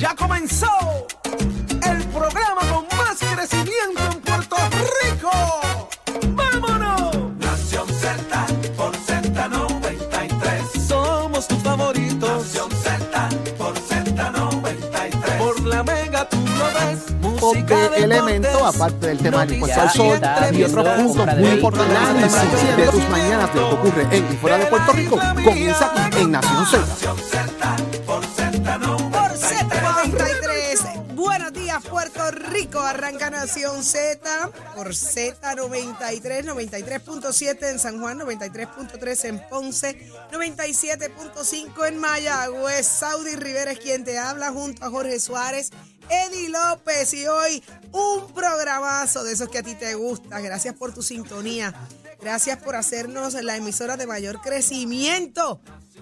Ya comenzó el programa con más crecimiento en Puerto Rico. ¡Vámonos! Nación Z por Z93. Somos tus favoritos. Nación Z por Z93. Por la mega tú lo ves. Música, de elemento, aparte del tema del impuesto al sol y otros puntos muy importantes de tus mañanas de lo que ocurre en y fuera de Puerto Rico comienza aquí en Nación Z. Arranca Nación Z por Z93, 93.7 en San Juan, 93.3 en Ponce, 97.5 en Mayagüez. Saudi Rivera es quien te habla junto a Jorge Suárez. Eddie López y hoy un programazo de esos que a ti te gusta. Gracias por tu sintonía. Gracias por hacernos la emisora de mayor crecimiento.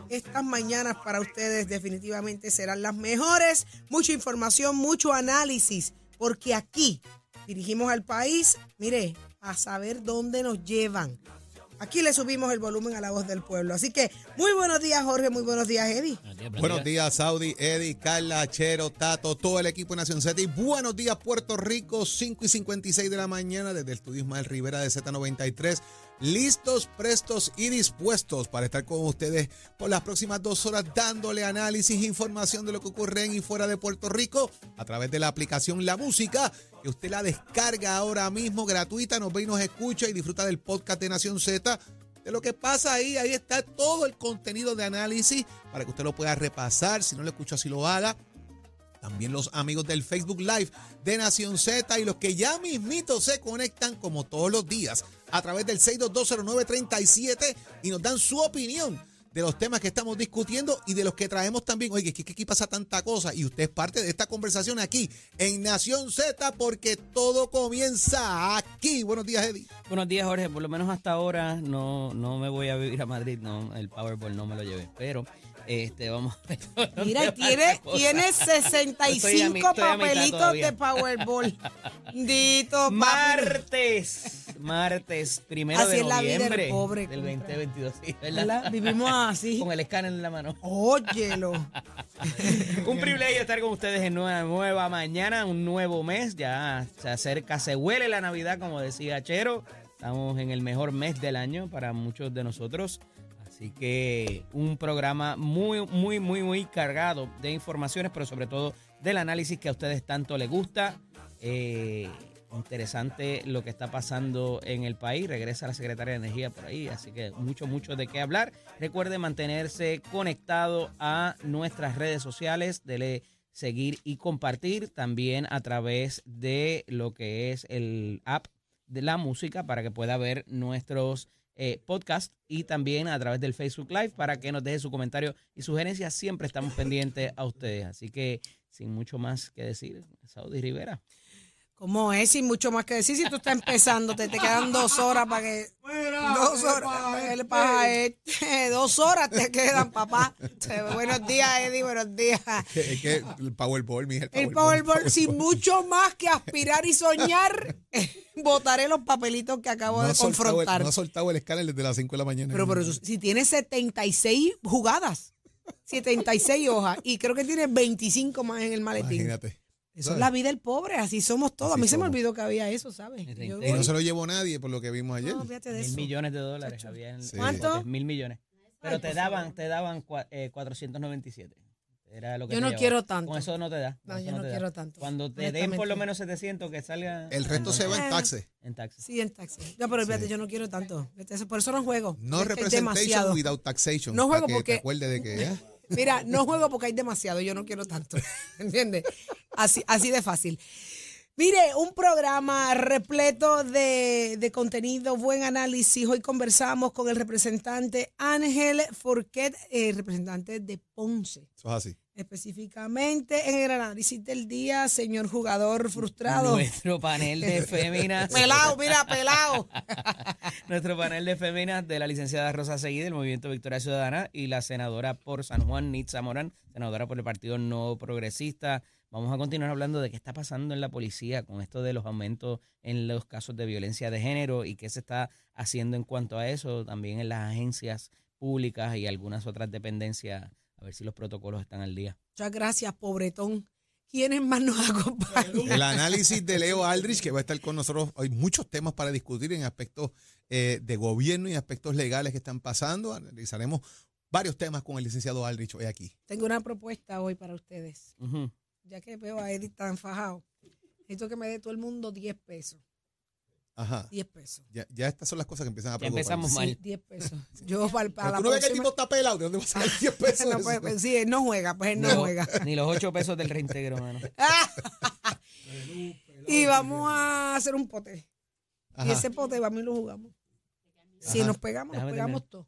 Estas mañanas para ustedes definitivamente serán las mejores. Mucha información, mucho análisis, porque aquí dirigimos al país, mire, a saber dónde nos llevan. Aquí le subimos el volumen a la voz del pueblo. Así que muy buenos días, Jorge, muy buenos días, Eddie. Buenos días, Saudi, Eddie, Carla, Chero, Tato, todo el equipo de Nación Z. Y buenos días, Puerto Rico, 5 y 56 de la mañana, desde el estudio Ismael Rivera de Z93. Listos, prestos y dispuestos para estar con ustedes por las próximas dos horas, dándole análisis e información de lo que ocurre en y fuera de Puerto Rico a través de la aplicación La Música, que usted la descarga ahora mismo gratuita, nos ve y nos escucha y disfruta del podcast de Nación Z de lo que pasa ahí. Ahí está todo el contenido de análisis para que usted lo pueda repasar. Si no lo escucha, así lo haga. También los amigos del Facebook Live de Nación Z y los que ya mismito se conectan como todos los días a través del 6220937 y nos dan su opinión de los temas que estamos discutiendo y de los que traemos también. Oye, que aquí pasa tanta cosa y usted es parte de esta conversación aquí en Nación Z porque todo comienza aquí. Buenos días, Eddie. Buenos días, Jorge. Por lo menos hasta ahora no, no me voy a vivir a Madrid. No, el Powerball no me lo llevé. Pero este, vamos a ver. Mira, tiene, tiene 65 Estoy a mi- papelitos de Powerball. Dito. Martes, martes, primero Así de es la vida del noviembre pobre, del compa. 2022. sí, ¿verdad? ¿Verdad? Vivimos así. Con el escáner en la mano. Óyelo. Un privilegio estar con ustedes en una nueva mañana, un nuevo mes. Ya se acerca, se huele la Navidad, como decía Chero. Estamos en el mejor mes del año para muchos de nosotros. Así que un programa muy, muy, muy, muy cargado de informaciones, pero sobre todo del análisis que a ustedes tanto les gusta. Eh, interesante lo que está pasando en el país. Regresa la secretaria de Energía por ahí, así que mucho, mucho de qué hablar. Recuerde mantenerse conectado a nuestras redes sociales, dele seguir y compartir también a través de lo que es el app de la música para que pueda ver nuestros eh, podcasts y también a través del Facebook Live para que nos deje su comentario y sugerencias. Siempre estamos pendientes a ustedes. Así que sin mucho más que decir, Saudi Rivera. ¿Cómo es? Sin mucho más que decir, si tú estás empezando, te, te quedan dos horas para que. dos horas. ¿Qué le pasa a este? Dos horas te quedan, papá. Buenos días, Eddie, buenos días. Es que el Powerball, mija, El Powerball, sin mucho más que aspirar y soñar, votaré los papelitos que acabo no de ha, soltado el, confrontar. no ha soltado el escáner desde las 5 de la mañana. Pero, pero eso- si tiene 76 jugadas, 76 hojas, y creo que tiene 25 más en el maletín. Imagínate. Eso es la vida del pobre, así somos todos. Así a mí se me olvidó que había eso, ¿sabes? Yo- Y no se lo llevó nadie por lo que vimos ayer. no, fíjate de Mil eso. millones de dólares había en- Sí. ¿Cuánto? Mil millones. Pero te daban, te daban cua- eh, 497. Era lo que Yo te no llevaba. quiero tanto. Con eso no te da. No, con eso yo no te da. quiero tanto, Cuando te den honestamente. por lo menos 700 que salga El resto se va en taxes. en taxi. Sí, en taxi. No, pero fíjate, yo no quiero tanto. Fíjate, eso- Por eso no juego. No Es que hay representation demasiado. without taxation. No juego para que porque- te acuerdes de que. ¿eh? Mira, no juego porque hay demasiado, yo no quiero tanto. ¿Entiendes? Así, así de fácil. Mire, un programa repleto de, de contenido, buen análisis. Hoy conversamos con el representante Ángel Forquet, eh, representante de Ponce. Eso es así. Específicamente en el análisis del día, señor jugador frustrado. Nuestro panel de féminas. Pelado, mira, pelado. Nuestro panel de féminas de la licenciada Rosa Seguí del Movimiento Victoria Ciudadana y la senadora por San Juan, Nitza Morán, senadora por el Partido No Progresista. Vamos a continuar hablando de qué está pasando en la policía con esto de los aumentos en los casos de violencia de género y qué se está haciendo en cuanto a eso, también en las agencias públicas y algunas otras dependencias, a ver si los protocolos están al día. Muchas gracias, pobretón. ¿Quiénes más nos acompañan? El análisis de Leo Aldrich, que va a estar con nosotros. Hay muchos temas para discutir en aspectos eh, de gobierno y aspectos legales que están pasando. Analizaremos varios temas con el licenciado Aldrich hoy aquí. Tengo una propuesta hoy para ustedes. Ujú. Ya que veo a Edith tan fajado, necesito que me dé todo el mundo 10 pesos. Ajá. 10 pesos. Ya, ya estas son las cosas que empiezan a Ya preocupar. empezamos Sí, mal. 10 pesos. Yo para, la tú no ves que el tipo está pelado. ¿De dónde va a sacar 10 pesos? No, pues, pues, sí, él no juega, pues él no, los- juega. Ni los ocho pesos del reintegro, mano. y vamos a hacer un pote. Y Ajá. ese pote vamos y lo jugamos. Si Ajá. nos pegamos, nos Déjame pegamos todos.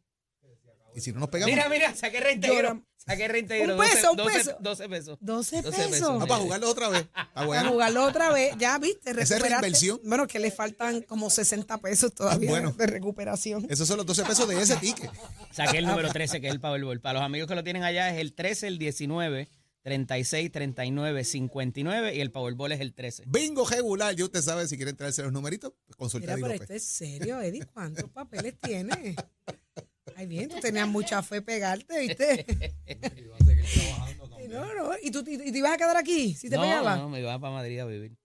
Y si no nos pegamos. Mira, mira, saqué reintegro. Saqué reintegro. Un peso, un 12, peso. 12 pesos. 12 12 pesos. pesos. Ah, para jugarlo otra vez. Está A bueno. jugarlo otra vez, ya viste, Esa es reinversión. Bueno, que le faltan como 60 pesos todavía Ah, bueno. de recuperación. Esos son los 12 pesos de ese ticket. Saqué el número 13, que es el Powerball. Para los amigos que lo tienen allá es el 13, el 19, 36, 39, 59 y el Powerball es el 13. Bingo regular. Ya usted sabe si quiere traerse los numeritos, pues consulta Mira, pero López. esto es serio, Eddie. ¿Cuántos papeles tienes? Ay, bien, tú tenías mucha fe pegarte, ¿viste? No, no. ¿Y tú y, y te ibas a quedar aquí si te no, pegaba? no, me iba para Madrid a vivir.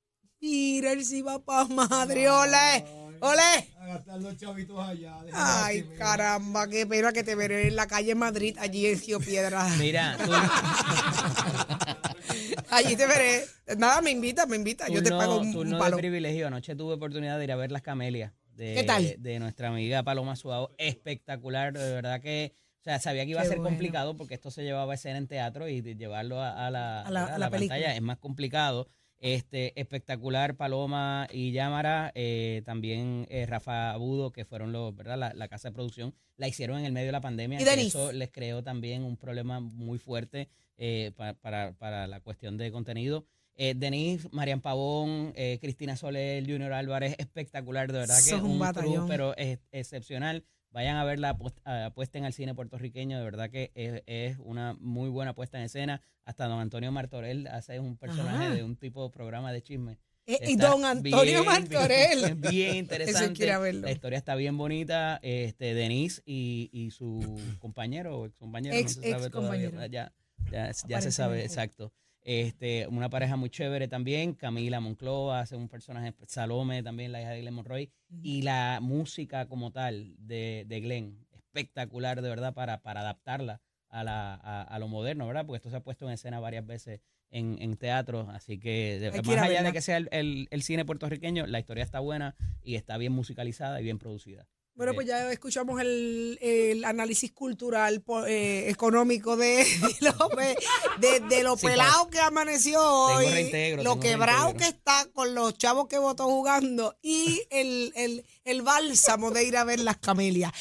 Mira, él sí va para madre, ole, ole. A gastar los chavitos allá. déjame Ay, caramba, qué pena que te veré en la calle Madrid, allí en Río Piedra. Mira, tú, Allí te veré. Nada, me invita, me invita. Yo te pago un, un turno de palo. privilegio. Anoche tuve oportunidad de ir a ver las camelias. De, ¿Qué tal? De nuestra amiga Paloma Suado. Espectacular, de verdad que. O sea, sabía que iba a ser bueno. complicado porque esto se llevaba a escena en teatro y de llevarlo a, a la, A la- ¿verdad? a la película. pantalla es más complicado. Este, espectacular, Paloma y Yámara, eh, también eh, Rafa Abudo, que fueron los, ¿verdad? La, la casa de producción, la hicieron en el medio de la pandemia. Y. Eso les creó también un problema muy fuerte eh, pa- para, para la cuestión de contenido. Eh, Denise, Marian Pavón, eh, Cristina Soler, Junior Álvarez, espectacular, de verdad que es un un pero es excepcional. Vayan a ver la apuest- a- apuesten al cine puertorriqueño, de verdad que es, es una muy buena puesta en escena. Hasta don Antonio Martorell hace un personaje Ajá. de un tipo de programa de chisme. Eh, y don Antonio bien, Martorell. Bien, bien interesante. La historia está bien bonita. Este, Denise y, y su compañero o ex compañero, Ex- no se sabe ex todavía. compañero. Ya, ya, ya se sabe, exacto. Este, una pareja muy chévere también. Camila Monclova hace un personaje, Salome también, la hija de Glenn Monroy. Y la música como tal de, de Glenn, espectacular de verdad para, para adaptarla a, la, a, a lo moderno, ¿verdad? Porque esto se ha puesto en escena varias veces en, en teatro, así que de- más allá de que sea el, el- el cine puertorriqueño, la historia está buena y está bien musicalizada y bien producida. Bueno, pues ya escuchamos el, el análisis cultural, eh, económico de Eddie López, de, de lo Sí, pelado que amaneció hoy, reintegro, lo quebrado reintegro. que está con los chavos que votó jugando y el, el, el bálsamo de ir a ver las camelias.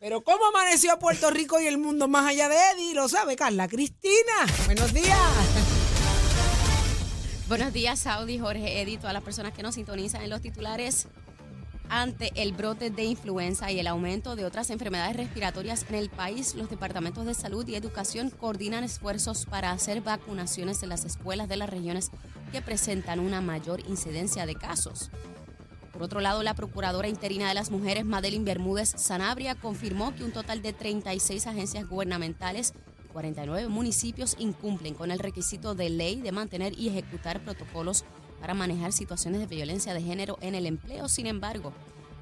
Pero cómo amaneció Puerto Rico y el mundo más allá de Eddie, lo sabe Carla Cristina. Buenos días. Buenos días, Saudi, Jorge, Eddie, todas las personas que nos sintonizan en los titulares. Ante el brote de influenza y el aumento de otras enfermedades respiratorias en el país, los departamentos de salud y educación coordinan esfuerzos para hacer vacunaciones en las escuelas de las regiones que presentan una mayor incidencia de casos. Por otro lado, la Procuradora Interina de las Mujeres, Madeline Bermúdez Sanabria, confirmó que un total de 36 agencias gubernamentales y 49 municipios incumplen con el requisito de ley de mantener y ejecutar protocolos para manejar situaciones de violencia de género en el empleo. Sin embargo,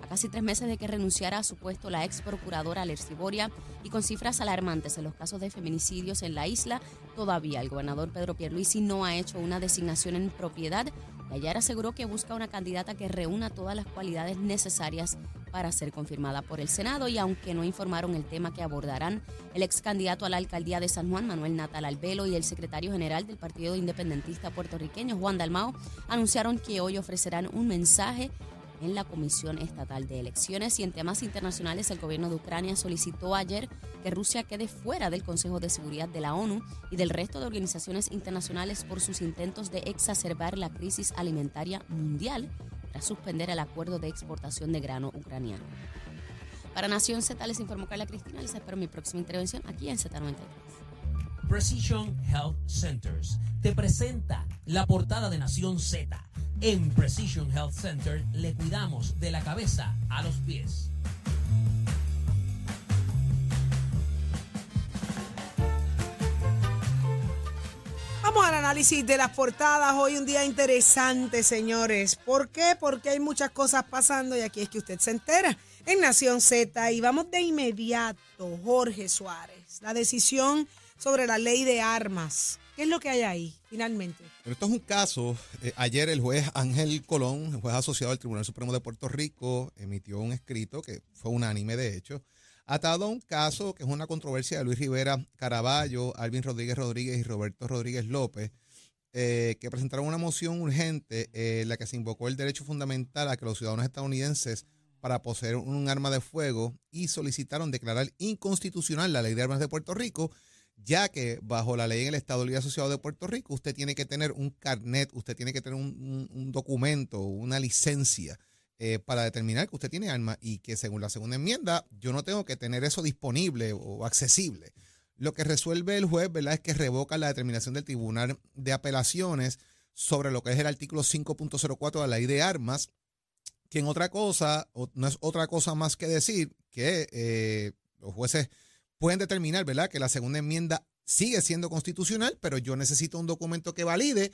a casi tres meses de que renunciara a su puesto la ex procuradora Alerci Boria y con cifras alarmantes en los casos de feminicidios en la isla, todavía el gobernador Pedro Pierluisi no ha hecho una designación en propiedad y ayer aseguró que busca una candidata que reúna todas las cualidades necesarias para ser confirmada por el Senado y aunque no informaron el tema que abordarán, el ex candidato a la alcaldía de San Juan, Manuel Natal Albelo, y el secretario general del Partido Independentista puertorriqueño, Juan Dalmao, anunciaron que hoy ofrecerán un mensaje en la Comisión Estatal de Elecciones y en temas internacionales el gobierno de Ucrania solicitó ayer que Rusia quede fuera del Consejo de Seguridad de la ONU y del resto de organizaciones internacionales por sus intentos de exacerbar la crisis alimentaria mundial tras suspender el acuerdo de exportación de grano ucraniano. Para Nación Z les informó Carla Cristina, les espero mi próxima intervención aquí en Z93. Precision Health Centers te presenta la portada de Nación Z. En Precision Health Center le cuidamos de la cabeza a los pies. Vamos al análisis de las portadas. Hoy un día interesante, señores. ¿Por qué? Porque hay muchas cosas pasando y aquí es que usted se entera en Nación Z. Y vamos de inmediato, Jorge Suárez. La decisión sobre la ley de armas. ¿Qué es lo que hay ahí, finalmente? Pero esto es un caso. eh, ayer el juez Ángel Colón, el juez asociado al Tribunal Supremo de Puerto Rico, emitió un escrito que fue unánime, de hecho, atado a un caso que es una controversia de Luis Rivera Caraballo, Alvin Rodríguez Rodríguez y Roberto Rodríguez López, eh, que presentaron una moción urgente eh, en la que se invocó el derecho fundamental a que los ciudadanos estadounidenses para poseer un arma de fuego y solicitaron declarar inconstitucional la ley de armas de Puerto Rico, ya que bajo la ley en el Estado Libre Asociado de Puerto Rico usted tiene que tener un carnet, usted tiene que tener un, documento, una licencia eh, para determinar que usted tiene arma y que según la segunda enmienda yo no tengo que tener eso disponible o accesible. Lo que resuelve el juez, ¿verdad? Es que revoca la determinación del Tribunal de Apelaciones sobre lo que es el artículo 5.04 de la ley de armas, que en otra cosa, no es otra cosa más que decir que eh, los jueces pueden determinar, ¿verdad?, que la segunda enmienda sigue siendo constitucional, pero yo necesito un documento que valide.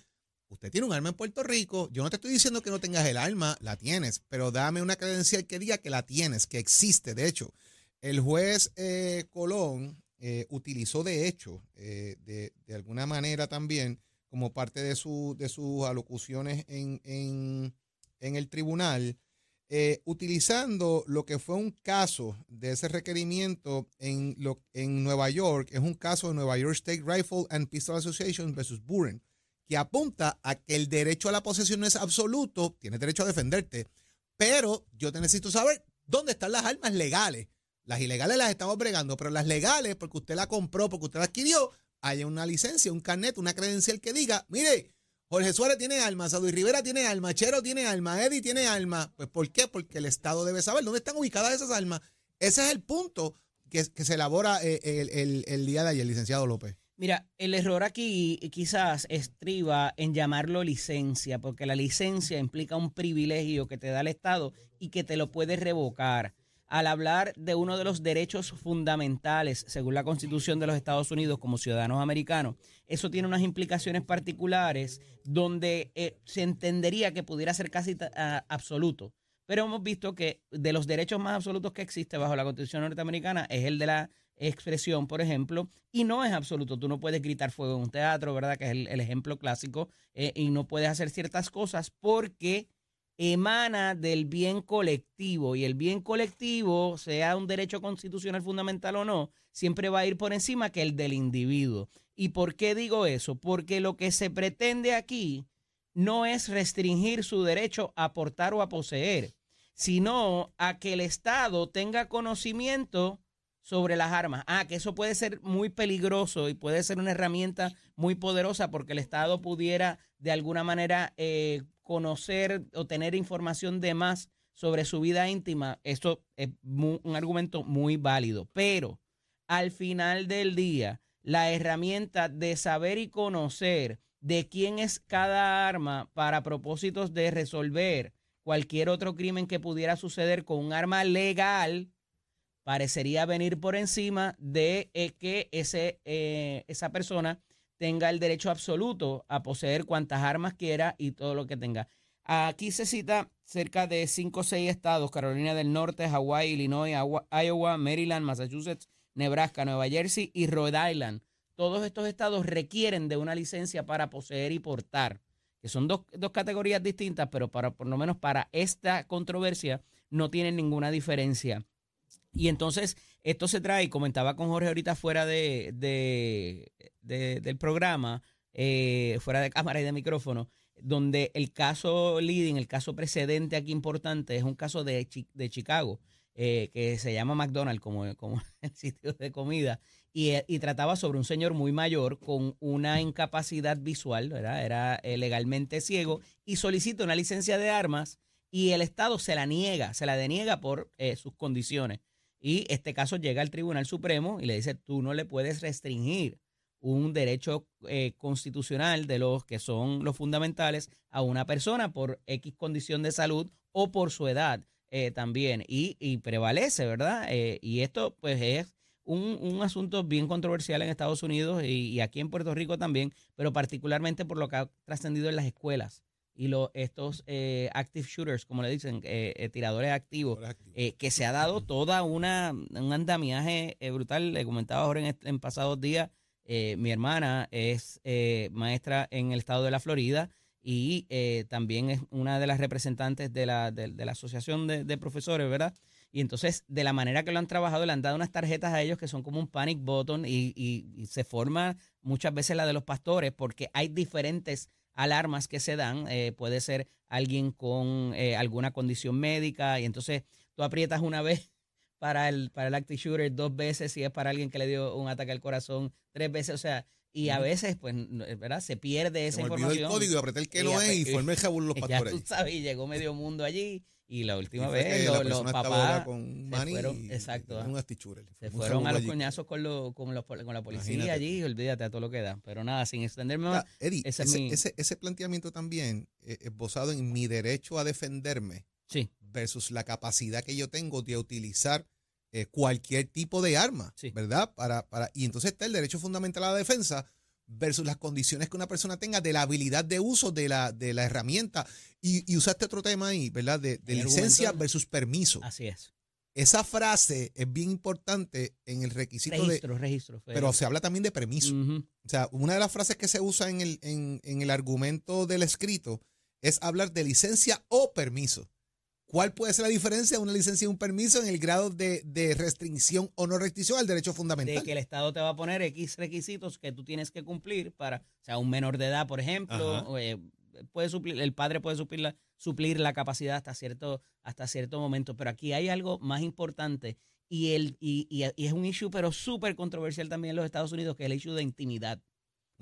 Usted tiene un arma en Puerto Rico. Yo no te estoy diciendo que no tengas el arma, la tienes, pero dame una credencial que diga que la tienes, que existe. De hecho, el juez eh, Colón eh, utilizó, de hecho, eh, de, alguna manera también, como parte de, de sus alocuciones en, en el tribunal, eh, utilizando lo que fue un caso de ese requerimiento en, en Nueva York, es un caso de Nueva York State Rifle and Pistol Association versus Buren, que apunta a que el derecho a la posesión no es absoluto, tienes derecho a defenderte, pero yo te necesito saber dónde están las armas legales. Las ilegales las estamos bregando, pero las legales, porque usted la compró, porque usted la adquirió, hay una licencia, un carnet, una credencial que diga, mire, Jorge Suárez tiene alma, Saudi Rivera tiene alma, Chero tiene alma, Eddie tiene alma. Pues ¿por qué? Porque el Estado debe saber dónde están ubicadas esas almas. Ese es el punto que, que se elabora eh, el, el- el día de ayer, licenciado López. Mira, el error aquí quizás estriba en llamarlo licencia, porque la licencia implica un privilegio que te da el Estado y que te lo puede revocar. Al hablar de uno de los derechos fundamentales, según la Constitución de los Estados Unidos como ciudadanos americanos, eso tiene unas implicaciones particulares donde eh, se entendería que pudiera ser casi absoluto. Pero hemos visto que de los derechos más absolutos que existe bajo la Constitución norteamericana es el de la expresión, por ejemplo, y no es absoluto. Tú no puedes gritar fuego en un teatro, ¿verdad? Que es el, el ejemplo clásico, eh, y no puedes hacer ciertas cosas porque emana del bien colectivo y el bien colectivo, sea un derecho constitucional fundamental o no, siempre va a ir por encima que el del individuo. ¿Y por qué digo eso? Porque lo que se pretende aquí no es restringir su derecho a portar o a poseer, sino a que el Estado tenga conocimiento sobre las armas. Ah, que eso puede ser muy peligroso y puede ser una herramienta muy poderosa porque el Estado pudiera de alguna manera eh, conocer o tener información de más sobre su vida íntima. Esto es un argumento muy válido. Pero al final del día, la herramienta de saber y conocer de quién es cada arma para propósitos de resolver cualquier otro crimen que pudiera suceder con un arma legal, parecería venir por encima de eh, que ese, eh, esa persona tenga el derecho absoluto a poseer cuantas armas quiera y todo lo que tenga. Aquí se cita cerca de cinco o seis estados, Carolina del Norte, Hawái, Illinois, Iowa, Maryland, Massachusetts, Nebraska, Nueva Jersey y Rhode Island. Todos estos estados requieren de una licencia para poseer y portar, que son dos, dos categorías distintas, pero para, por lo menos para esta controversia no tienen ninguna diferencia. Y entonces esto se trae, comentaba con Jorge ahorita fuera de, de- de- del programa, eh, fuera de cámara y de micrófono, donde el caso leading, el caso precedente aquí importante, es un caso de, de Chicago, eh, que se llama McDonald's como, como el sitio de comida, y, eh, y trataba sobre un señor muy mayor con una incapacidad visual, era legalmente ciego, y solicita una licencia de armas y el Estado se la niega, se la deniega por eh, sus condiciones. Y este caso llega al Tribunal Supremo y le dice, tú no le puedes restringir un derecho eh, constitucional de los que son los fundamentales a una persona por X condición de salud o por su edad eh, también. Y, prevalece, ¿verdad? Y esto pues es un, un asunto bien controversial en Estados Unidos y aquí en Puerto Rico también, pero particularmente por lo que ha trascendido en las escuelas y estos eh, active shooters, como le dicen, eh, eh, tiradores activos, eh, que se ha dado toda una un andamiaje eh, brutal. Le comentaba ahora en, en pasados días, mi hermana es maestra en el estado de la Florida y eh, también es una de las representantes de la, de, de la Asociación de, de Profesores, ¿verdad? Y entonces, de la manera que lo han trabajado, le han dado unas tarjetas a ellos que son como un panic button y, y- y se forma muchas veces la de los pastores porque hay diferentes alarmas que se dan. eh, puede ser alguien con eh, alguna condición médica y entonces tú aprietas una vez para el, para el active shooter, dos veces si es para alguien que le dio un ataque al corazón, tres veces, o sea, y a veces, pues, no, ¿verdad? Se pierde esa Se me información. el código y apreté el que no ya, es y formé el jabul los ya pastores. tú allí. sabes, y llegó medio mundo allí y la última Y vez lo- los, estaba papás con se fueron, y- exacto, y ah, un se fueron a los allí. coñazos con, los, con, los, con la policía Imagínate. allí, olvídate a todo lo que da. Pero nada, sin extenderme más, Ah, Eddie, ese ese, es mi- ese- ese planteamiento también eh, es basado en mi derecho a defenderme sí, versus la capacidad que yo tengo de utilizar eh, cualquier tipo de arma, Sí. ¿verdad? Para, para, y entonces está el derecho fundamental a la defensa versus las condiciones que una persona tenga de la habilidad de uso de la, de la herramienta. Y, y usaste otro tema ahí, ¿verdad? De, de licencia argumento- versus permiso. así es. Esa frase es bien importante en el requisito de... Registro, registro. fue- Pero se habla también de permiso. O sea, una de las frases que se usa en el, en, en el argumento del escrito es hablar de licencia o permiso. ¿Cuál puede ser la diferencia de una licencia y un permiso en el grado de, de restricción o no restricción al derecho fundamental? de que el Estado te va a poner X requisitos que tú tienes que cumplir para, o sea, un menor de edad, por ejemplo, eh, puede suplir, el padre puede suplir la, suplir la capacidad hasta cierto, hasta cierto momento, pero aquí hay algo más importante y, el, y, y- y es un issue, pero súper controversial también en los Estados Unidos, que es el issue de intimidad.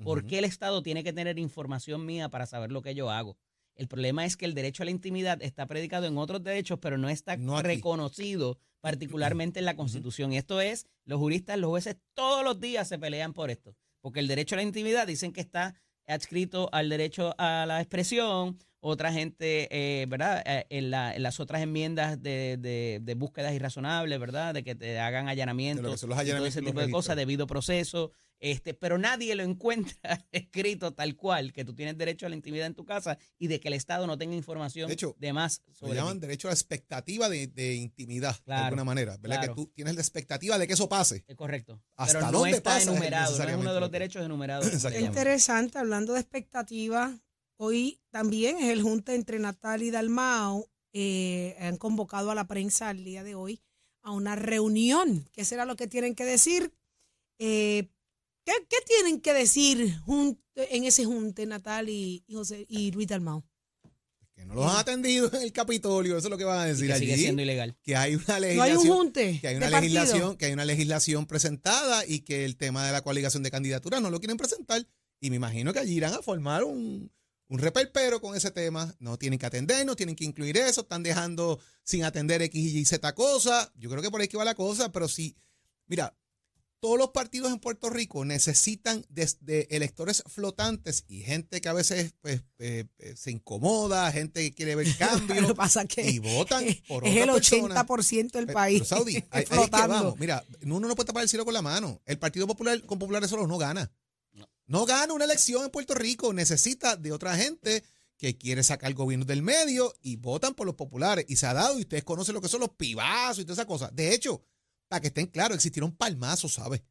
¿Por qué el Estado tiene que tener información mía para saber lo que yo hago? El problema es que el derecho a la intimidad está predicado en otros derechos, pero no está No reconocido particularmente en la Constitución. Y esto es, los juristas, los jueces, todos los días se pelean por esto. Porque el derecho a la intimidad dicen que está adscrito al derecho a la expresión. Otra gente, eh, ¿verdad? Eh, en, la- en las otras enmiendas de, de- de búsquedas irrazonables, ¿verdad? De que te hagan allanamientos, De lo que son los y todo allanamientos ese tipo de cosas, debido proceso. Este, pero nadie lo encuentra escrito tal cual, que tú tienes derecho a la intimidad en tu casa y de que el Estado no tenga información De hecho, de más Lo sobre llaman ti. derecho a la expectativa de, de intimidad, de alguna manera, ¿verdad? claro. Que tú tienes la expectativa de que eso pase. Es correcto. ¿Hasta Pero no dónde está pasa enumerado, no es uno de los lo que- derechos enumerados. llama. interesante, hablando de expectativas, hoy también es el junta entre Natal y Dalmao. eh, han convocado a la prensa al día de hoy a una reunión. ¿Qué será lo que tienen que decir? Eh, ¿qué, qué tienen que decir jun- en ese junte Natal y, y José y Luis Dalmao? Que no los han atendido en el Capitolio, eso es lo que van a Y decir que sigue allí. siendo ilegal. Que hay una No hay legislación. un junte que hay una partido. legislación, que hay una legislación presentada y que el tema de la coaligación de candidaturas no lo quieren presentar. Y me imagino que allí irán a formar un, un reperpero con ese tema. No tienen que atender, no tienen que incluir eso, están dejando sin atender X y Z cosas. Yo creo que por ahí que va la cosa, pero sí, mira, todos los partidos en Puerto Rico necesitan desde electores flotantes y gente que a veces pues, eh, eh, se incomoda, gente que quiere ver Lo cambios pasa es que y votan por es el otra persona. 80% del país pero, Saudi, ahí- ahí es que flotando. vamos. Mira, uno no puede tapar el cielo con la mano. El Partido Popular con populares solo no gana. No gana una elección en Puerto Rico. Necesita de otra gente que quiere sacar el gobierno del medio y votan por los populares. Y se ha dado, y ustedes conocen lo que son los pibazos y todas esas cosas. De hecho, para que estén claros, existieron palmazos, ¿sabes?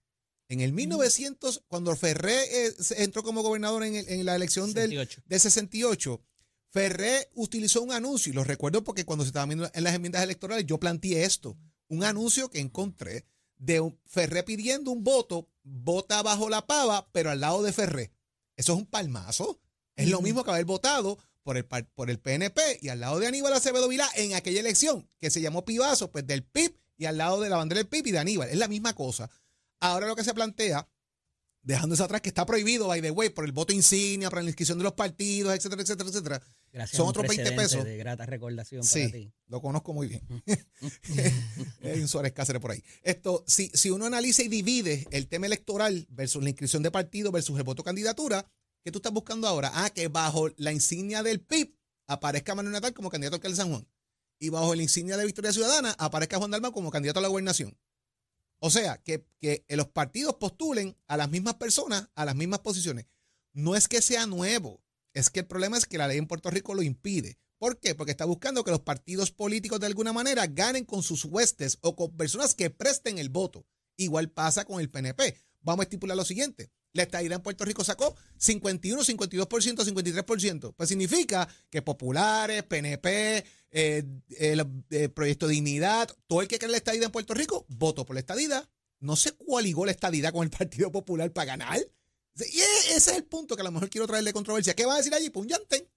En el 1900, cuando Ferré eh, entró como gobernador en, el- en la elección del, 68. de 68, Ferré utilizó un anuncio, y lo recuerdo porque cuando se estaban viendo en las enmiendas electorales, yo planteé esto, un anuncio que encontré de un- Ferré pidiendo un voto, vota bajo la pava, pero al lado de Ferré. Eso es un palmazo. Es lo mismo que haber votado por el, por el PNP y al lado de Aníbal Acevedo Vilá en aquella elección que se llamó Pivazo, pues del PIB y al lado de la bandera del PIB y de Aníbal. Es la misma cosa. Ahora lo que se plantea, dejando eso atrás, que está prohibido, by the way, por el voto insignia, por la inscripción de los partidos, etcétera, etcétera, etcétera. Gracias Son otros 20 precedente pesos. De grata recordación Sí, para ti. lo conozco muy bien. Hay un Suárez Cáceres por ahí. Esto, si, si uno analiza y divide el tema electoral versus la inscripción de partido versus el voto candidatura, ¿qué tú estás buscando ahora? Ah, que bajo la insignia del PIB aparezca Manuel Natal como candidato al alcalde de San Juan. Y bajo la insignia de Victoria Ciudadana aparezca Juan Dalmau como candidato a la gobernación. O sea, que, que los partidos postulen a las mismas personas, a las mismas posiciones. No es que sea nuevo, es que el problema es que la ley en Puerto Rico lo impide. ¿Por qué? Porque está buscando que los partidos políticos de alguna manera ganen con sus huestes o con personas que presten el voto. Igual pasa con el PNP. Vamos a estipular lo siguiente. La estadidad en Puerto Rico sacó 51, 52%, 53%. Pues significa que populares, PNP, eh, el eh, Proyecto Dignidad, todo el que cree la estadidad en Puerto Rico, votó por la estadidad. No se coaligó la estadidad con el Partido Popular para ganar. Y ese es el punto que a lo mejor quiero traerle controversia. ¿Qué va a decir allí? Pues un llantén.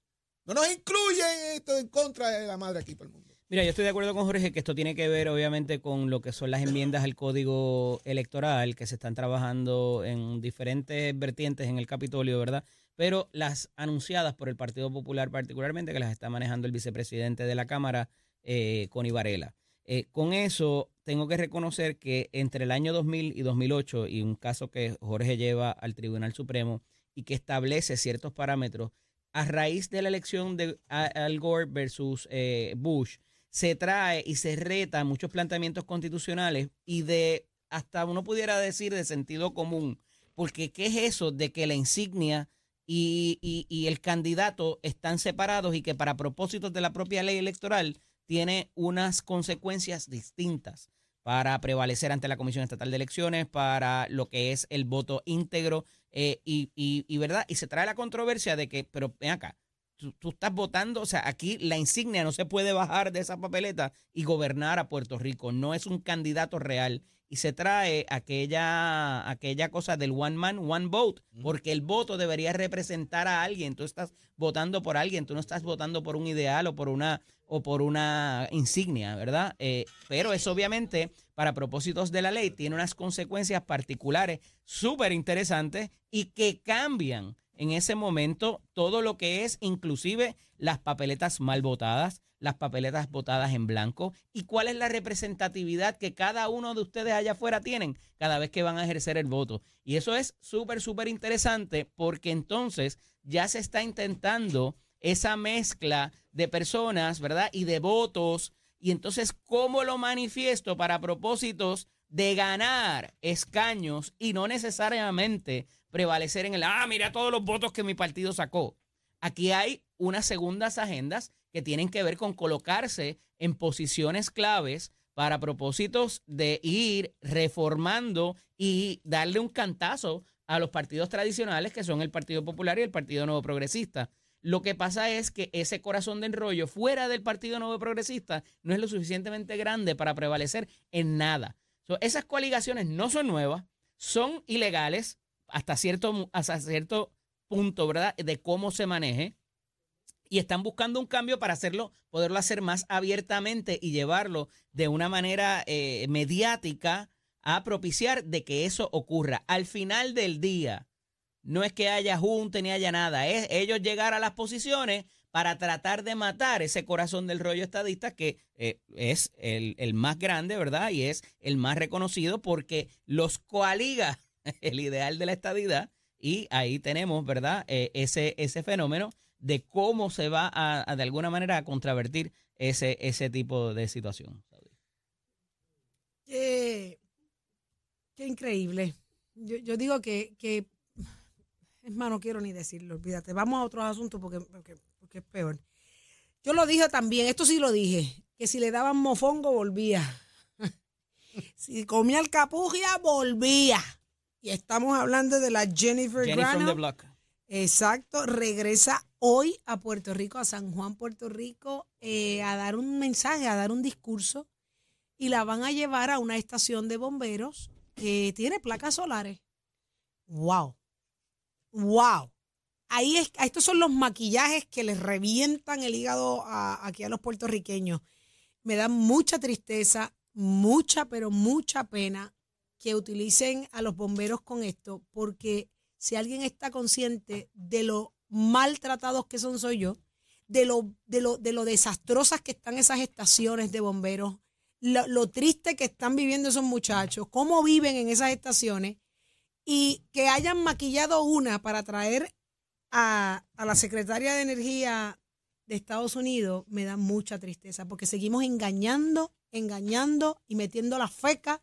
No nos incluyen esto en contra de la madre aquí por el mundo. Mira, yo estoy de acuerdo con Jorge que esto tiene que ver obviamente con lo que son las enmiendas al código electoral que se están trabajando en diferentes vertientes en el Capitolio, ¿verdad? Pero las anunciadas por el Partido Popular particularmente, que las está manejando el vicepresidente de la Cámara, eh, Connie Varela. Eh, con eso, tengo que reconocer que entre el año 2000 y 2008, y un caso que Jorge lleva al Tribunal Supremo y que establece ciertos parámetros, a raíz de la elección de Al Gore versus eh, Bush, se trae y se reta muchos planteamientos constitucionales y de, hasta uno pudiera decir, de sentido común. Porque ¿qué es eso de que la insignia y, y, el candidato están separados y que para propósitos de la propia ley electoral tiene unas consecuencias distintas para prevalecer ante la Comisión Estatal de Elecciones, para lo que es el voto íntegro eh, y, y, ¿verdad? Y se trae la controversia de que, pero ven acá, tú, estás votando, o sea, aquí la insignia no se puede bajar de esa papeleta y gobernar a Puerto Rico. No es un candidato real. Y se trae aquella, aquella cosa del one man, one vote, porque el voto debería representar a alguien. Tú estás votando por alguien, tú no estás votando por un ideal o por una, o por una insignia, ¿verdad? Eh, pero eso obviamente, para propósitos de la ley, tiene unas consecuencias particulares súper interesantes y que cambian en ese momento todo lo que es inclusive las papeletas mal votadas, las papeletas votadas en blanco y cuál es la representatividad que cada uno de ustedes allá afuera tienen cada vez que van a ejercer el voto. Y eso es súper, súper interesante porque entonces ya se está intentando esa mezcla de personas, ¿verdad? Y de votos. Y entonces, ¿cómo lo manifiesto para propósitos de ganar escaños y no necesariamente prevalecer en el, ah, mira todos los votos que mi partido sacó. Aquí hay unas segundas agendas que tienen que ver con colocarse en posiciones claves para propósitos de ir reformando y darle un cantazo a los partidos tradicionales que son el Partido Popular y el Partido Nuevo Progresista. Lo que pasa es que ese corazón de enrollo fuera del Partido Nuevo Progresista no es lo suficientemente grande para prevalecer en nada. esas coaligaciones no son nuevas, son ilegales, hasta cierto, hasta cierto punto, ¿verdad? De cómo se maneje. Y están buscando un cambio para hacerlo, poderlo hacer más abiertamente y llevarlo de una manera eh, mediática a propiciar de que eso ocurra. Al final del día, no es que haya junta ni haya nada, es ellos llegar a las posiciones para tratar de matar ese corazón del rollo estadista que eh, es el, el, más grande, ¿verdad? Y es el más reconocido porque los coaliga el ideal de la estadidad y ahí tenemos, ¿verdad? Eh, ese, ese fenómeno de cómo se va a, de alguna manera a contravertir ese, ese tipo de situación. Qué, increíble. Yo, digo que, que, es más, no quiero ni decirlo, olvídate. Vamos a otros asuntos porque, porque, porque es peor. Yo lo dije también, esto sí lo dije, que si le daban mofongo volvía. si comía el capugia, volvía. Y estamos hablando de la Jennifer the block. Exacto, regresa hoy a Puerto Rico, a San Juan, Puerto Rico, eh, a dar un mensaje, a dar un discurso y la van a llevar a una estación de bomberos que tiene placas solares. ¡Wow! ¡Wow! Ahí es, estos son los maquillajes que les revientan el hígado aquí a los puertorriqueños. Me da mucha tristeza, mucha, pero mucha pena que utilicen a los bomberos con esto, porque si alguien está consciente de lo maltratados que son, soy yo, de lo, de lo, de lo desastrosas que están esas estaciones de bomberos, lo, triste que están viviendo esos muchachos, cómo viven en esas estaciones, y que hayan maquillado una para traer a, a la secretaria de Energía de Estados Unidos, me da mucha tristeza, porque seguimos engañando, engañando y metiendo la feca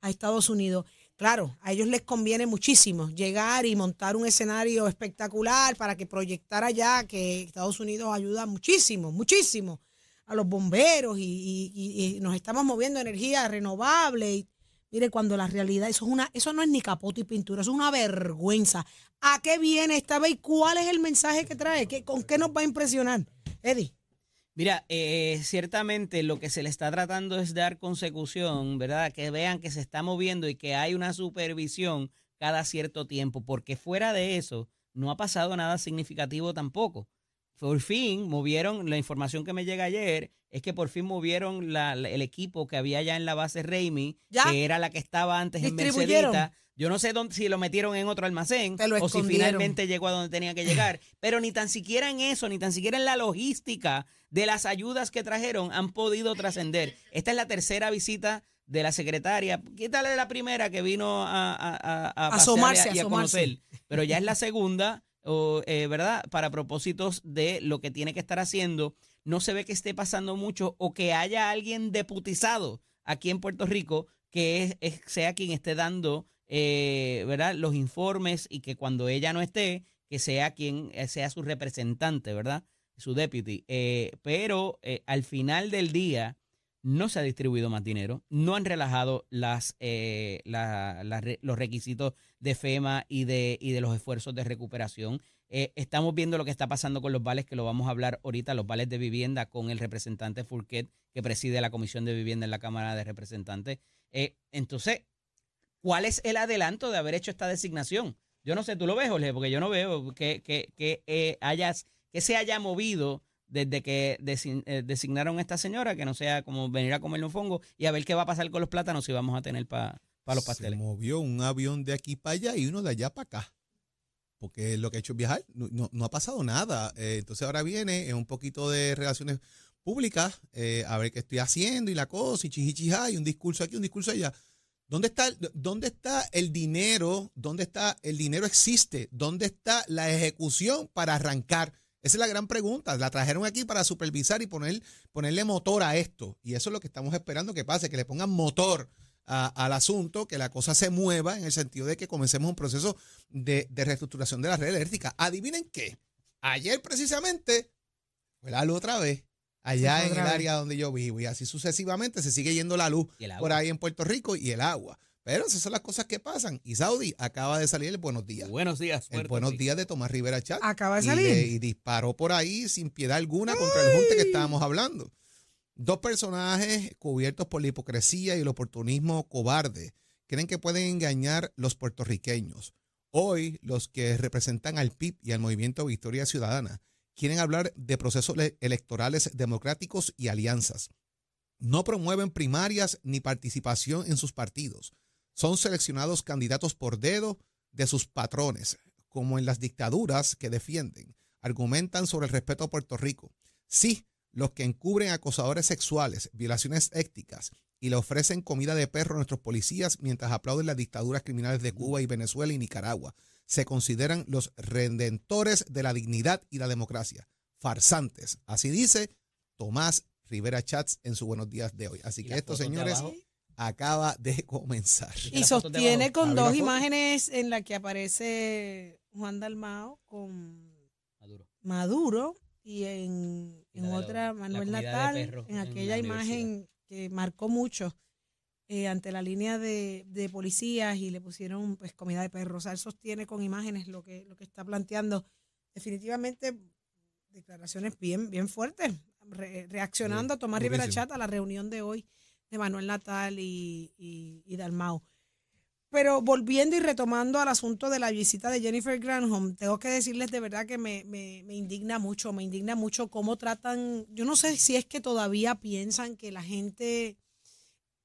a Estados Unidos. Claro, a ellos les conviene muchísimo llegar y montar un escenario espectacular para que proyectar allá que Estados Unidos ayuda muchísimo, muchísimo a los bomberos y, y- y nos estamos moviendo energía renovable. Y, mire, cuando la realidad, eso, es una, eso no es ni capote y pintura, eso es una vergüenza. ¿A qué viene esta vez cuál es el mensaje que trae? ¿Qué, ¿Con qué nos va a impresionar? Eddie. Mira, eh, ciertamente lo que se le está tratando es dar consecución, ¿verdad? Que vean que se está moviendo y que hay una supervisión cada cierto tiempo, porque fuera de eso no ha pasado nada significativo tampoco. Por fin movieron, la información que me llega ayer es que por fin movieron la- la- el equipo que había ya en la base Raimi, ¿Ya? que era la que estaba antes en. Mercedita. Yo no sé dónde, si lo metieron en otro almacén o si finalmente llegó a donde tenía que llegar. Pero ni tan siquiera en eso, ni tan siquiera en la logística de las ayudas que trajeron han podido trascender. Esta es la tercera visita de la secretaria. Quítale la primera que vino a, Asomarse, y a, asomarse. conocer. Pero ya es la segunda, o, eh, ¿verdad? Para propósitos de lo que tiene que estar haciendo. No se ve que esté pasando mucho o que haya alguien deputizado aquí en Puerto Rico que es- es- sea quien esté dando eh, ¿verdad? los informes y que cuando ella no esté, que sea quien eh, sea su representante, ¿verdad? Su deputy. Eh, pero eh, al final del día no se ha distribuido más dinero, no han relajado las, eh, los requisitos de FEMA y de, y de los esfuerzos de recuperación. Estamos viendo lo que está pasando con los vales, que lo vamos a hablar ahorita, los vales de vivienda con el representante Furquet, que preside la Comisión de Vivienda en la Cámara de Representantes. Entonces, ¿cuál es el adelanto de haber hecho esta designación? Yo no sé, tú lo ves, Jorge, porque yo no veo que, que, hayas, que se haya movido desde que eh, designaron a esta señora, que no sea como venir a comer un fongo y a ver qué va a pasar con los plátanos si vamos a tener para los Se pasteles. movió un avión de aquí para allá y uno de allá para acá. Porque lo que ha hecho es viajar. No, no- ha pasado nada. Eh, entonces ahora viene en un poquito de relaciones públicas, eh, a ver qué estoy haciendo y la cosa, y chichichijá, y un discurso aquí, un discurso allá. ¿Dónde está, ¿Dónde está el dinero? ¿Dónde está el dinero existe? ¿Dónde está la ejecución para arrancar? Esa es la gran pregunta. La trajeron aquí para supervisar y poner, ponerle motor a esto. Y eso es lo que estamos esperando que pase, que le pongan motor a- al asunto, que la cosa se mueva en el sentido de que comencemos un proceso de, de reestructuración de la red eléctrica. Adivinen qué. Ayer precisamente fue la luz otra vez. Allá en el vez. área donde yo vivo y así sucesivamente se sigue yendo la luz por ahí en Puerto Rico y el agua. Pero esas son las cosas que pasan. Y Saudi acaba de salir el buenos días. Buenos días. El Puerto buenos días de Tomás Rivera Chat. Acaba de y salir. le- Y, disparó por ahí sin piedad alguna contra el junte que estábamos hablando. Dos personajes cubiertos por la hipocresía y el oportunismo cobarde creen que pueden engañar los puertorriqueños. Hoy, los que representan al PIB y al movimiento Victoria Ciudadana quieren hablar de procesos le- electorales democráticos y alianzas. No promueven primarias ni participación en sus partidos. Son seleccionados candidatos por dedo de sus patrones, como en las dictaduras que defienden. Argumentan sobre el respeto a Puerto Rico. Sí, los que encubren acosadores sexuales, violaciones éticas y le ofrecen comida de perro a nuestros policías mientras aplauden las dictaduras criminales de Cuba y Venezuela y Nicaragua. Se consideran los redentores de la dignidad y la democracia. Farsantes. Así dice Tomás Rivera Chats en su Buenos Días de hoy. Así que las esto, fotos de señores. Acaba de comenzar. Y las sostiene con dos imágenes en la que aparece Juan Dalmao con Maduro. Maduro y en, en La otra la Manuel Natal, en aquella la imagen que marcó mucho eh, ante la línea de, de policías y le pusieron pues comida de perro. O sea, él sostiene con imágenes lo que, lo que está planteando. Definitivamente declaraciones bien, bien fuertes, re- reaccionando a Tomás Rivera durísimo. Chat a la reunión de hoy de Manuel Natal y, y, Dalmau. Pero volviendo y retomando al asunto de la visita de Jennifer Granholm, tengo que decirles de verdad que me, me, me indigna mucho, me indigna mucho cómo tratan, yo no sé si es que todavía piensan que la gente,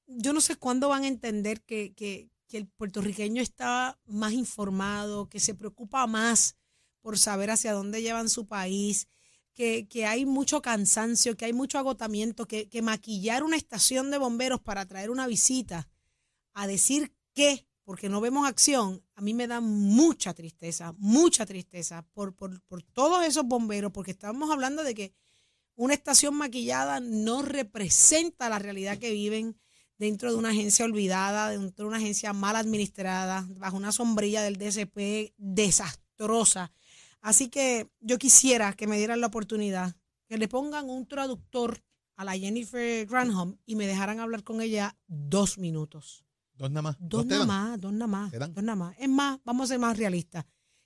yo no sé cuándo van a entender que, que, que el puertorriqueño está más informado, que se preocupa más por saber hacia dónde llevan su país, que, que hay mucho cansancio, que hay mucho agotamiento, que, que maquillar una estación de bomberos para traer una visita a decir que, porque no vemos acción, a mí me da mucha tristeza, mucha tristeza por, por, por todos esos bomberos, porque estamos hablando de que una estación maquillada no representa la realidad que viven, dentro de una agencia olvidada, dentro de una agencia mal administrada, bajo una sombrilla del DSP desastrosa. Así que yo quisiera que me dieran la oportunidad, que le pongan un traductor a la Jennifer Granholm y me dejaran hablar con ella dos minutos. Dos nada más. Dos nada más, dos nada más, dos nada más. Es más, vamos a ser más realistas.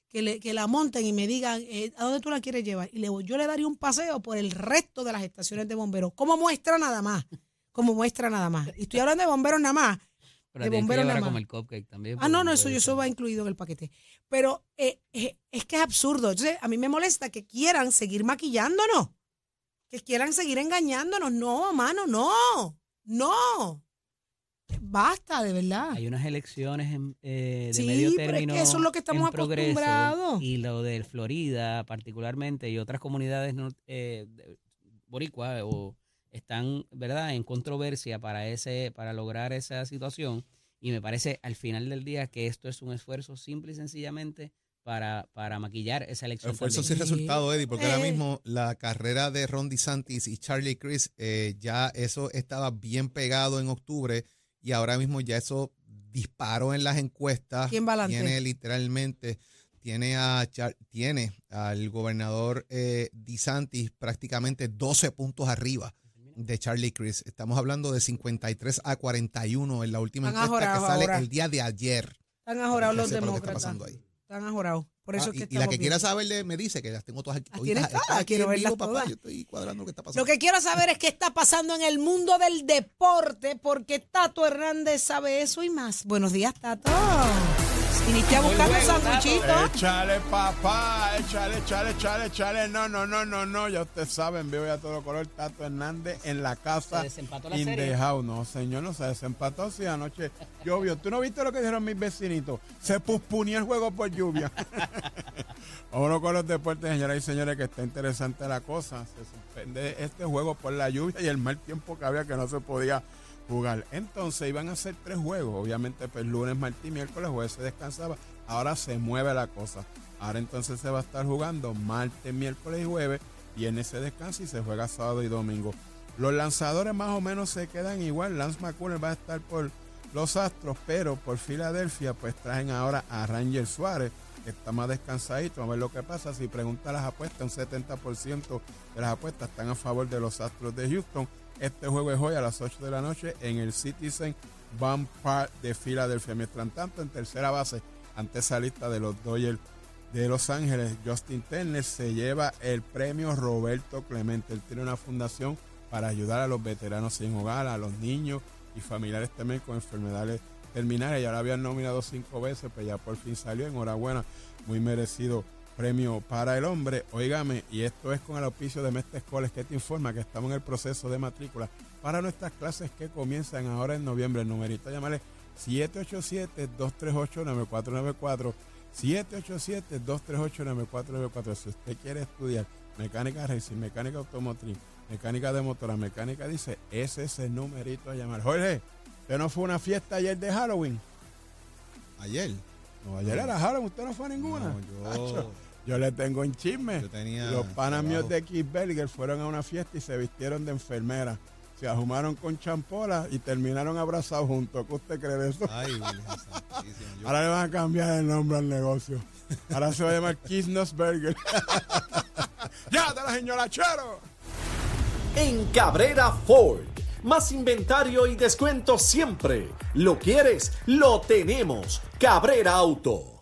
Que, le- que la monten y me digan eh, a dónde tú la quieres llevar. Y le, yo le daría un paseo por el resto de las estaciones de bomberos, como muestra nada más. Como muestra nada más. Y estoy hablando de bomberos nada más. Pero de llevar nada más. cupcake también. Ah, no, no, eso, eso va incluido en el paquete. Pero eh, eh, es que es absurdo. A mí me molesta que quieran seguir maquillándonos. Que quieran seguir engañándonos. No, mano, no. No. Basta, de verdad. Hay unas elecciones en, eh, de Sí, medio pero es que término. eso es lo que estamos acostumbrados. Y lo de Florida, particularmente, y otras comunidades eh, boricua, o están, ¿verdad?, en controversia para, ese, para lograr esa situación. Y me parece al final del día que esto es un esfuerzo simple y sencillamente para, para maquillar esa elección. Esfuerzo sin resultado, Eddie, porque ahora mismo la carrera de Ron DeSantis y Charlie Chris, eh, ya eso estaba bien pegado en octubre y ahora mismo ya eso disparó en las encuestas. ¿Quién va adelante? Tiene literalmente, tiene, a, Char- tiene al gobernador eh, DeSantis prácticamente 12 puntos arriba de Charlie Chris. Estamos hablando de 53 a 41 en la última Están encuesta que ajorados sale ahora. el día de ayer. Están ajorados Que los que demócratas. Están ajorados. Por eso Ah, es que y, y la que quiera bien. saber de- me dice que las tengo todas aquí. Ahorita tienes está todas, aquí quiero en vivo, papá. todas. Yo estoy cuadrando lo que está pasando. Lo que quiero saber es qué está pasando en el mundo del deporte, porque Tato Hernández sabe eso y más. Buenos días, Tato. Viniste a buscar un sanguchito. Échale, papá, échale, échale, échale, échale. No, no, no, no, no. Ya ustedes saben, veo ya todo color. Tato Hernández en la casa. ¿Se desempató la in serie? the house. No, señor, no se desempató. Sí, anoche llovió. ¿Tú no viste lo que dijeron mis vecinitos? Se puspuneó el juego por lluvia. Vámonos con los deportes, señoras y señores, que está interesante la cosa. Se suspende este juego por la lluvia y el mal tiempo que había que no se podía jugar. Entonces iban a ser tres juegos. Obviamente, pues lunes, martes miércoles, jueves se descansaba. Ahora se mueve la cosa. Ahora entonces se va a estar jugando martes, miércoles y jueves. Viernes se descansa y se juega sábado y domingo. Los lanzadores más o menos se quedan igual. Lance McCullers va a estar por los Astros, pero por Filadelfia pues traen ahora a Ranger Suárez, que está más descansadito. A ver lo que pasa. Si pregunta las apuestas, un 70% de las apuestas están a favor de los Astros de Houston. Este juego es hoy a las 8 de la noche en el Citizen Bank Park de Filadelfia. Mientras tanto, en tercera base, ante esa lista de los Dodgers de Los Ángeles, Justin Turner se lleva el premio Roberto Clemente. Él tiene una fundación para ayudar a los veteranos sin hogar, a los niños y familiares también con enfermedades terminales. Ya lo habían nominado cinco veces, pues ya por fin salió. Enhorabuena, muy merecido premio para el hombre. Óigame, y esto es con el auspicio de Mestre Escoles que te informa que estamos en el proceso de matrícula para nuestras clases que comienzan ahora en noviembre. El numerito llamale 787-238-9494. 787-238-9494. Si usted quiere estudiar mecánica racing, mecánica automotriz, mecánica de motora, mecánica dice, ese es el numerito a llamar. Jorge, ¿usted no fue a una fiesta ayer de Halloween? Ayer. No, ayer era Halloween, ¿usted no fue a ninguna? No, yo- yo le tengo un chisme. Yo tenía Los panas míos de X-Burger fueron a una fiesta y se vistieron de enfermera. Se ajumaron con champola y terminaron abrazados juntos. ¿Qué usted cree de eso? Ay. Yo- Ahora le van a cambiar el nombre al negocio. Ahora se va a llamar Kisnos Burger. ¡Ya te la señora Chero! En Cabrera Ford. Más inventario y descuento siempre. ¿Lo quieres? Lo tenemos. Cabrera Auto.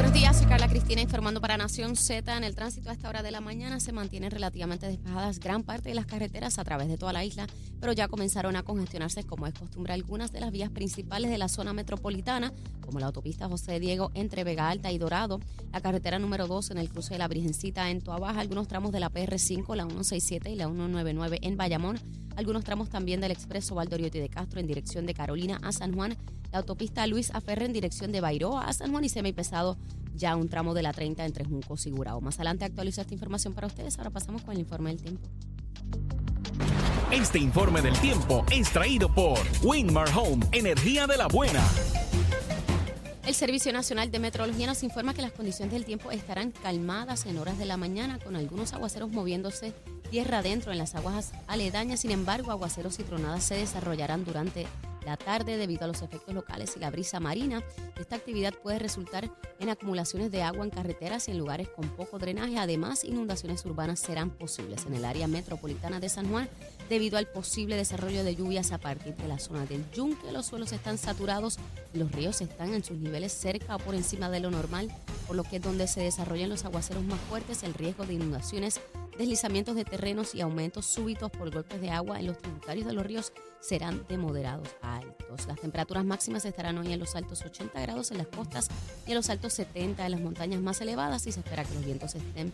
Buenos días, soy Carla Cristina informando para Nación Z. En el tránsito a esta hora de la mañana se mantienen relativamente despejadas gran parte de las carreteras a través de toda la isla, pero ya comenzaron a congestionarse, como es costumbre, algunas de las vías principales de la zona metropolitana, como la autopista José Diego entre Vega Alta y Dorado, la carretera número 2 en el cruce de la Virgencita en Toabaja, algunos tramos de la PR5, la 167 y la 199 en Bayamón, algunos tramos también del expreso Valdoriotti de Castro en dirección de Carolina a San Juan, la autopista Luis Aferre en dirección de Bairoa a San Juan y semipesado ya un tramo de la 30 entre Juncos y Gurao. Más adelante actualizo esta información para ustedes. Ahora pasamos con el informe del tiempo. Este informe del tiempo es traído por Winmar Home, energía de la buena. El Servicio Nacional de Meteorología nos informa que las condiciones del tiempo estarán calmadas en horas de la mañana con algunos aguaceros moviéndose tierra adentro en las aguas aledañas. Sin embargo, aguaceros y tronadas se desarrollarán durante la tarde debido a los efectos locales y la brisa marina. Esta actividad puede resultar en acumulaciones de agua en carreteras y en lugares con poco drenaje. Además, inundaciones urbanas serán posibles en el área metropolitana de San Juan debido al posible desarrollo de lluvias a partir de la zona del Yunque. Los suelos están saturados, los ríos están en sus niveles cerca o por encima de lo normal, por lo que es donde se desarrollan los aguaceros más fuertes, el riesgo de inundaciones deslizamientos de terrenos y aumentos súbitos por golpes de agua en los tributarios de los ríos serán de moderados a altos. Las temperaturas máximas estarán hoy en los altos 80 grados en las costas y en los altos 70 en las montañas más elevadas y se espera que los vientos estén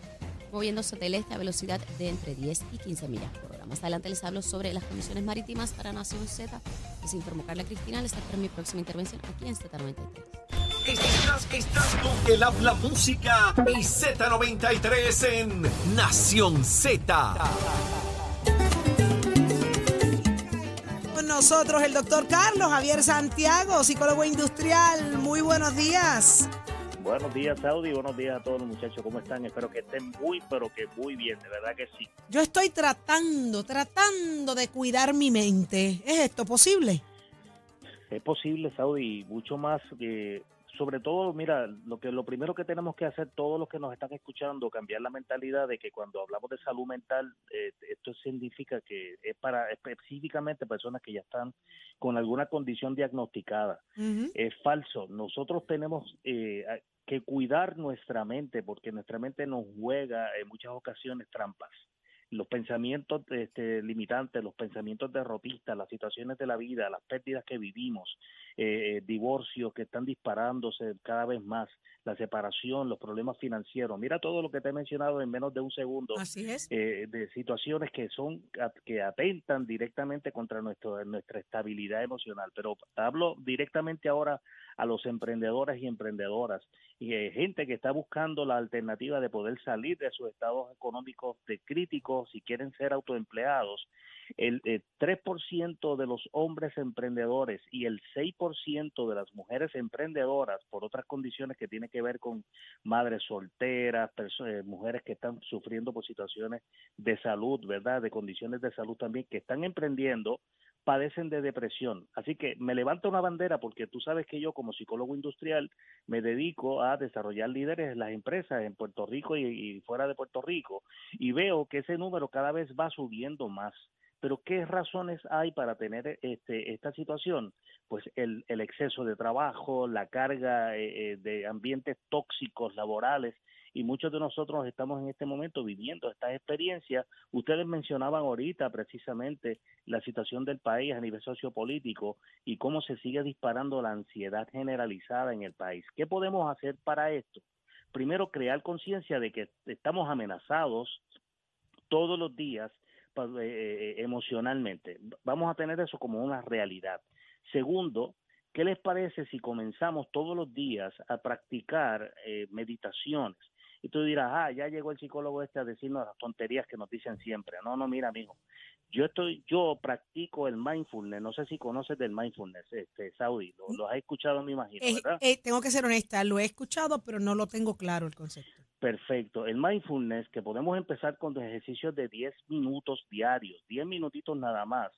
moviéndose del este a velocidad de entre 10 y 15 millas por hora. Más adelante les hablo sobre las condiciones marítimas para Nación Z. Les informó Carla Cristina. Les espero mi próxima intervención aquí en Z93. Estás, estás con el habla música y Z93 en Nación Z. Con nosotros el doctor Carlos Javier Santiago, psicólogo industrial. Muy buenos días. Buenos días, Saudi. Buenos días a todos los muchachos. ¿Cómo están? Espero que estén muy, pero que muy bien. De verdad que sí. Yo estoy tratando, tratando de cuidar mi mente. ¿Es esto posible? Es posible, Saudi, mucho más que sobre todo, mira, lo que lo primero que tenemos que hacer todos los que nos están escuchando, cambiar la mentalidad de que cuando hablamos de salud mental, eh, esto significa que es para específicamente personas que ya están con alguna condición diagnosticada. Es falso. Nosotros tenemos eh, que cuidar nuestra mente porque nuestra mente nos juega en muchas ocasiones trampas los pensamientos este, limitantes, los pensamientos derrotistas, las situaciones de la vida, las pérdidas que vivimos, eh, divorcios que están disparándose cada vez más, la separación, los problemas financieros. Mira todo lo que te he mencionado en menos de un segundo. Así es. Eh, de situaciones que son que atentan directamente contra nuestro, nuestra estabilidad emocional. Pero hablo directamente ahora a los emprendedores y emprendedoras y eh, gente que está buscando la alternativa de poder salir de sus estados económicos de críticos si quieren ser autoempleados. El, 3% de los hombres emprendedores y el 6% de las mujeres emprendedoras por otras condiciones que tienen que ver con madres solteras, eh, mujeres que están sufriendo por situaciones de salud, ¿verdad? De condiciones de salud también, que están emprendiendo, padecen de depresión. Así que me levanta una bandera porque tú sabes que yo como psicólogo industrial me dedico a desarrollar líderes en las empresas en Puerto Rico y, fuera de Puerto Rico y veo que ese número cada vez va subiendo más. Pero ¿qué razones hay para tener este, esta situación? Pues el, el exceso de trabajo, la carga eh, eh, de ambientes tóxicos laborales y muchos de nosotros estamos en este momento viviendo estas experiencias. Ustedes mencionaban ahorita precisamente la situación del país a nivel sociopolítico y cómo se sigue disparando la ansiedad generalizada en el país. ¿Qué podemos hacer para esto? Primero, crear conciencia de que estamos amenazados todos los días eh, eh, emocionalmente. Vamos a tener eso como una realidad. Segundo, ¿qué les parece si comenzamos todos los días a practicar eh, meditaciones? Y tú dirás, ah, ya llegó el psicólogo este a decirnos las tonterías que nos dicen siempre. No, no, mira, amigo. Yo estoy, yo practico el mindfulness. No sé si conoces del mindfulness, este, Saudi. Lo, has escuchado, me imagino, Eh, ¿verdad? eh, tengo que ser honesta, lo he escuchado, pero no lo tengo claro el concepto. Perfecto. El mindfulness, que podemos empezar con los ejercicios de 10 minutos diarios, 10 minutitos nada más.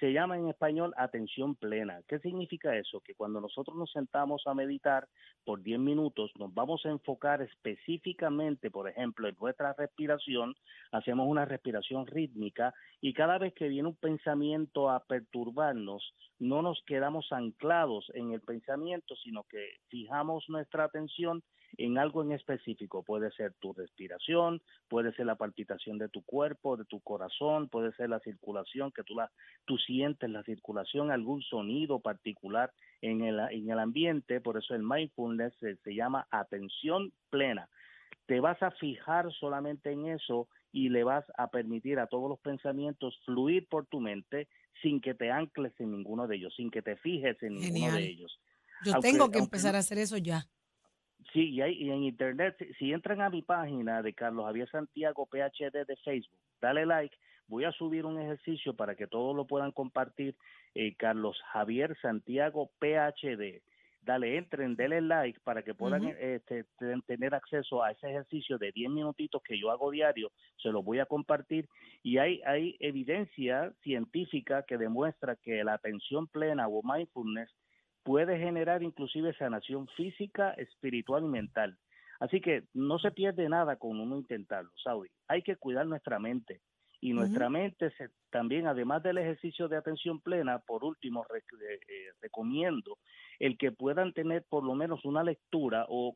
Se llama en español atención plena. ¿Qué significa eso? Que cuando nosotros nos sentamos a meditar por 10 minutos, nos vamos a enfocar específicamente, por ejemplo, en nuestra respiración, hacemos una respiración rítmica y cada vez que viene un pensamiento a perturbarnos, no nos quedamos anclados en el pensamiento, sino que fijamos nuestra atención en algo en específico. Puede ser tu respiración, puede ser la palpitación de tu cuerpo, de tu corazón, puede ser la circulación, que tú, la, tú sientes la circulación, algún sonido particular en el, en el ambiente. Por eso el mindfulness se, se llama atención plena. Te vas a fijar solamente en eso y le vas a permitir a todos los pensamientos fluir por tu mente sin que te ancles en ninguno de ellos, sin que te fijes en ninguno de ellos. Yo Aunque- tengo que aunque empezar a hacer eso ya. Sí, y, hay, y en internet, si, si entran a mi página de Carlos Javier Santiago PhD de Facebook, dale like, voy a subir un ejercicio para que todos lo puedan compartir. eh, Carlos Javier Santiago PhD. dale, entren, denle like para que puedan este, ten- tener acceso a ese ejercicio de 10 minutitos que yo hago diario, se los voy a compartir y hay, hay evidencia científica que demuestra que la atención plena o mindfulness puede generar inclusive sanación física, espiritual y mental. Así que no se pierde nada con uno intentarlo, Saudi. Hay que cuidar nuestra mente. Y nuestra mente se- también, además del ejercicio de atención plena, por último, rec- eh, eh, recomiendo el que puedan tener por lo menos una lectura o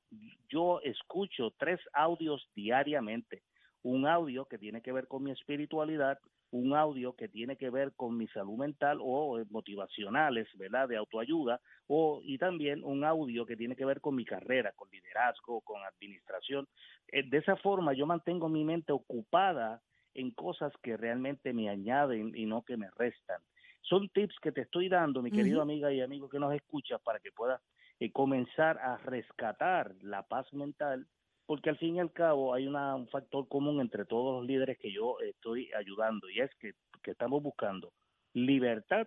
yo escucho tres audios diariamente. Un audio que tiene que ver con mi espiritualidad, un audio que tiene que ver con mi salud mental o eh, motivacionales, ¿verdad? De autoayuda, o, y también un audio que tiene que ver con mi carrera, con liderazgo, con administración. Eh, de esa forma yo mantengo mi mente ocupada en cosas que realmente me añaden y no que me restan. Son tips que te estoy dando, mi querido amiga y amigo que nos escuchas, para que puedas eh, comenzar a rescatar la paz mental, porque al fin y al cabo hay una- un factor común entre todos los líderes que yo estoy ayudando, y es que, que estamos buscando libertad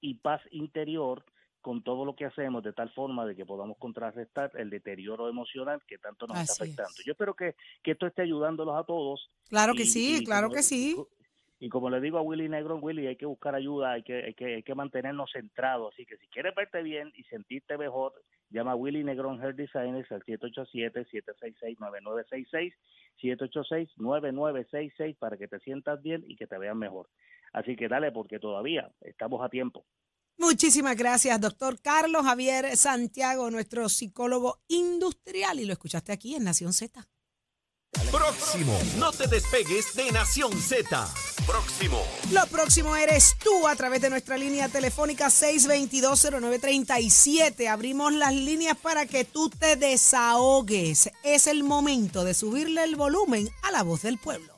y paz interior con todo lo que hacemos de tal forma de que podamos contrarrestar el deterioro emocional que tanto nos Así está afectando. es. Yo espero que, que esto esté ayudándolos a todos. Claro que sí, y claro como- que sí. Y como le digo a Willy Negro, Willy, hay que buscar ayuda, hay que, hay que, hay que mantenernos centrados. Así que si quieres verte bien y sentirte mejor, llama a Willy Negrón Hair Designers al 787-766-9966, 786-9966 para que te sientas bien y que te vean mejor. Así que dale, porque todavía estamos a tiempo. Muchísimas gracias, doctor Carlos Javier Santiago, nuestro psicólogo industrial, y lo escuchaste aquí en Nación Z. Próximo. No te despegues de Nación Z. Próximo. Lo próximo eres tú a través de nuestra línea telefónica 6220937. Abrimos las líneas para que tú te desahogues. Es el momento de subirle el volumen a la voz del pueblo.